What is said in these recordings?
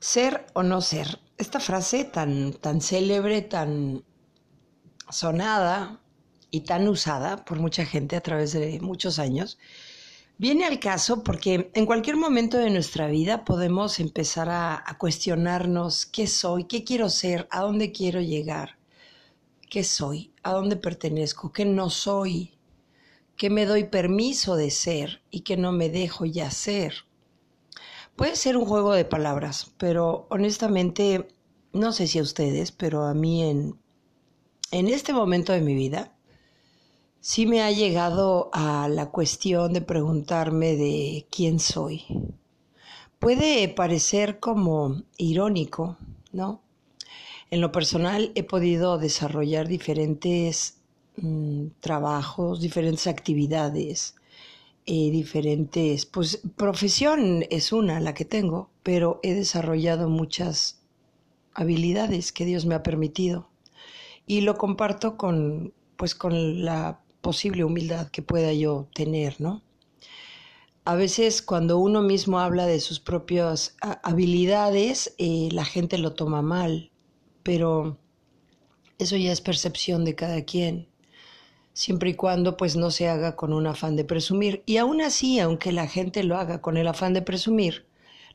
Ser o no ser. Esta frase tan, tan célebre, tan sonada y tan usada por mucha gente a través de muchos años, viene al caso porque en cualquier momento de nuestra vida podemos empezar a, a cuestionarnos qué soy, qué quiero ser, a dónde quiero llegar, qué soy, a dónde pertenezco, qué no soy, qué me doy permiso de ser y qué no me dejo ya ser. Puede ser un juego de palabras, pero honestamente, no sé si a ustedes, pero a mí en, en este momento de mi vida, sí me ha llegado a la cuestión de preguntarme de quién soy. Puede parecer como irónico, ¿no? En lo personal he podido desarrollar diferentes mm, trabajos, diferentes actividades, eh, diferentes, pues profesión es una la que tengo, pero he desarrollado muchas habilidades que Dios me ha permitido y lo comparto con, pues con la posible humildad que pueda yo tener, ¿no? A veces cuando uno mismo habla de sus propias habilidades, eh, la gente lo toma mal, pero eso ya es percepción de cada quien siempre y cuando pues no se haga con un afán de presumir. Y aún así, aunque la gente lo haga con el afán de presumir,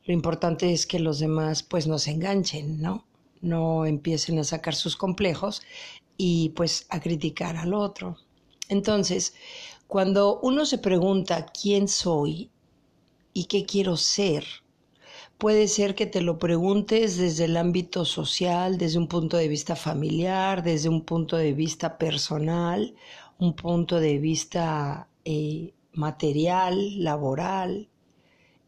lo importante es que los demás pues no se enganchen, ¿no? No empiecen a sacar sus complejos y pues a criticar al otro. Entonces, cuando uno se pregunta quién soy y qué quiero ser, puede ser que te lo preguntes desde el ámbito social, desde un punto de vista familiar, desde un punto de vista personal un punto de vista eh, material, laboral,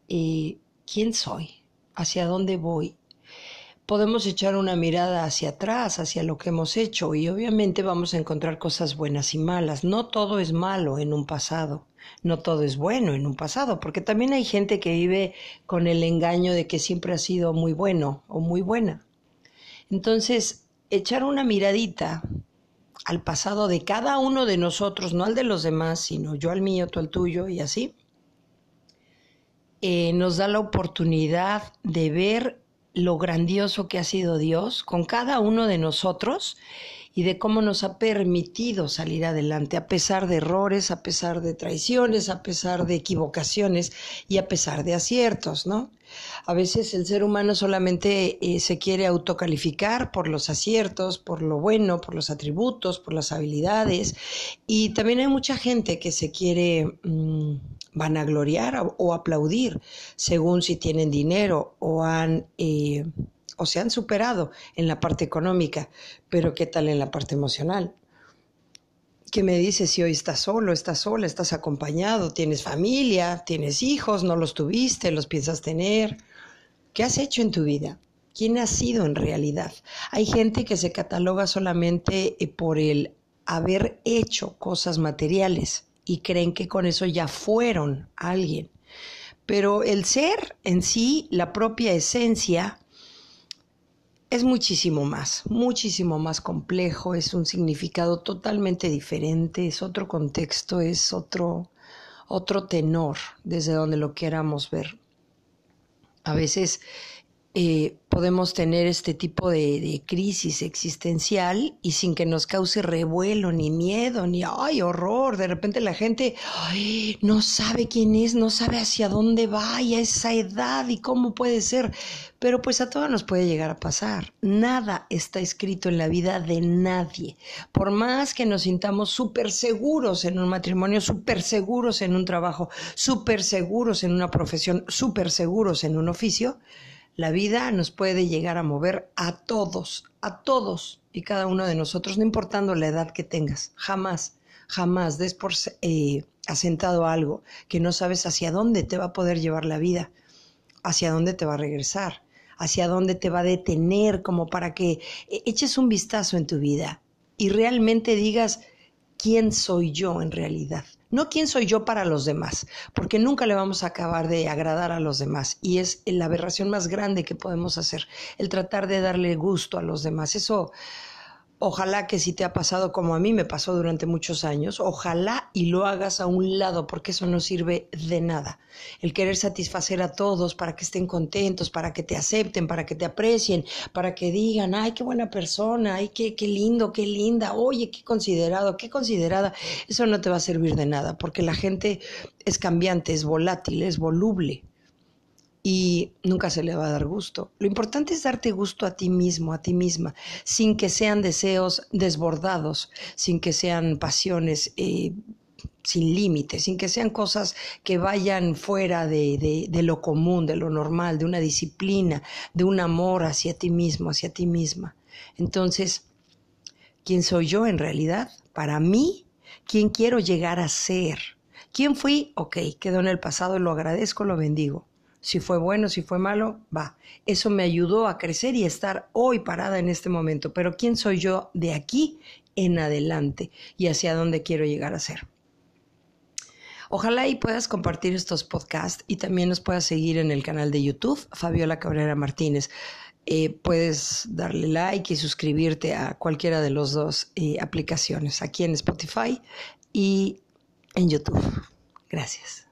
eh, quién soy, hacia dónde voy. Podemos echar una mirada hacia atrás, hacia lo que hemos hecho y obviamente vamos a encontrar cosas buenas y malas. No todo es malo en un pasado, no todo es bueno en un pasado, porque también hay gente que vive con el engaño de que siempre ha sido muy bueno o muy buena. Entonces, echar una miradita al pasado de cada uno de nosotros, no al de los demás, sino yo al mío, tú al tuyo y así, eh, nos da la oportunidad de ver lo grandioso que ha sido Dios con cada uno de nosotros y de cómo nos ha permitido salir adelante a pesar de errores, a pesar de traiciones, a pesar de equivocaciones y a pesar de aciertos, ¿no? A veces el ser humano solamente eh, se quiere autocalificar por los aciertos, por lo bueno, por los atributos, por las habilidades. Y también hay mucha gente que se quiere mm, vanagloriar o, aplaudir según si tienen dinero o han... Eh, o se han superado en la parte económica, pero ¿qué tal en la parte emocional? ¿Qué me dices si hoy estás solo, estás sola, estás acompañado, tienes familia, tienes hijos, no los tuviste, los piensas tener? ¿Qué has hecho en tu vida? ¿Quién has sido en realidad? Hay gente que se cataloga solamente eh, por el haber hecho cosas materiales y creen que con eso ya fueron alguien. Pero el ser en sí, la propia esencia, es muchísimo más, muchísimo más complejo, es un significado totalmente diferente, es otro contexto, es otro, otro tenor desde donde lo queramos ver. A veces eh, podemos tener este tipo de, crisis existencial y sin que nos cause revuelo, ni miedo, ni ay, horror. De repente la gente no sabe quién es, no sabe hacia dónde va y a esa edad y cómo puede ser. Pero pues a todos nos puede llegar a pasar. Nada está escrito en la vida de nadie. Por más que nos sintamos súper seguros en un matrimonio, súper seguros en un trabajo, súper seguros en una profesión, súper seguros en un oficio, la vida nos puede llegar a mover a todos, a todos y cada uno de nosotros, no importando la edad que tengas. Jamás, jamás des por eh, asentado algo que no sabes hacia dónde te va a poder llevar la vida, hacia dónde te va a regresar, hacia dónde te va a detener, como para que eh, eches un vistazo en tu vida y realmente digas, ¿quién soy yo en realidad? No quién soy yo para los demás, porque nunca le vamos a acabar de agradar a los demás. Y es la aberración más grande que podemos hacer, el tratar de darle gusto a los demás. Eso, Ojalá que si te ha pasado como a mí me pasó durante muchos años, ojalá y lo hagas a un lado porque eso no sirve de nada. El querer satisfacer a todos para que estén contentos, para que te acepten, para que te aprecien, para que digan, ay, qué buena persona, ay, qué, qué lindo, qué linda, oye, qué considerado, qué considerada, eso no te va a servir de nada porque la gente es cambiante, es volátil, es voluble nunca se le va a dar gusto. Lo importante es darte gusto a ti mismo, a ti misma, sin que sean deseos desbordados, sin que sean pasiones eh, sin límites, sin que sean cosas que vayan fuera de, de lo común, de lo normal, de una disciplina, de un amor hacia ti mismo, hacia ti misma. Entonces, ¿quién soy yo en realidad? Para mí, ¿quién quiero llegar a ser? ¿Quién fui? Ok, quedó en el pasado, lo agradezco, lo bendigo si fue bueno, si fue malo, va. Eso me ayudó a crecer y estar hoy parada en este momento. Pero ¿quién soy yo de aquí en adelante y hacia dónde quiero llegar a ser? Ojalá y puedas compartir estos podcasts y también nos puedas seguir en el canal de YouTube, Fabiola Cabrera Martínez. Eh, puedes darle like y suscribirte a cualquiera de las dos eh, aplicaciones, aquí en Spotify y en YouTube. Gracias.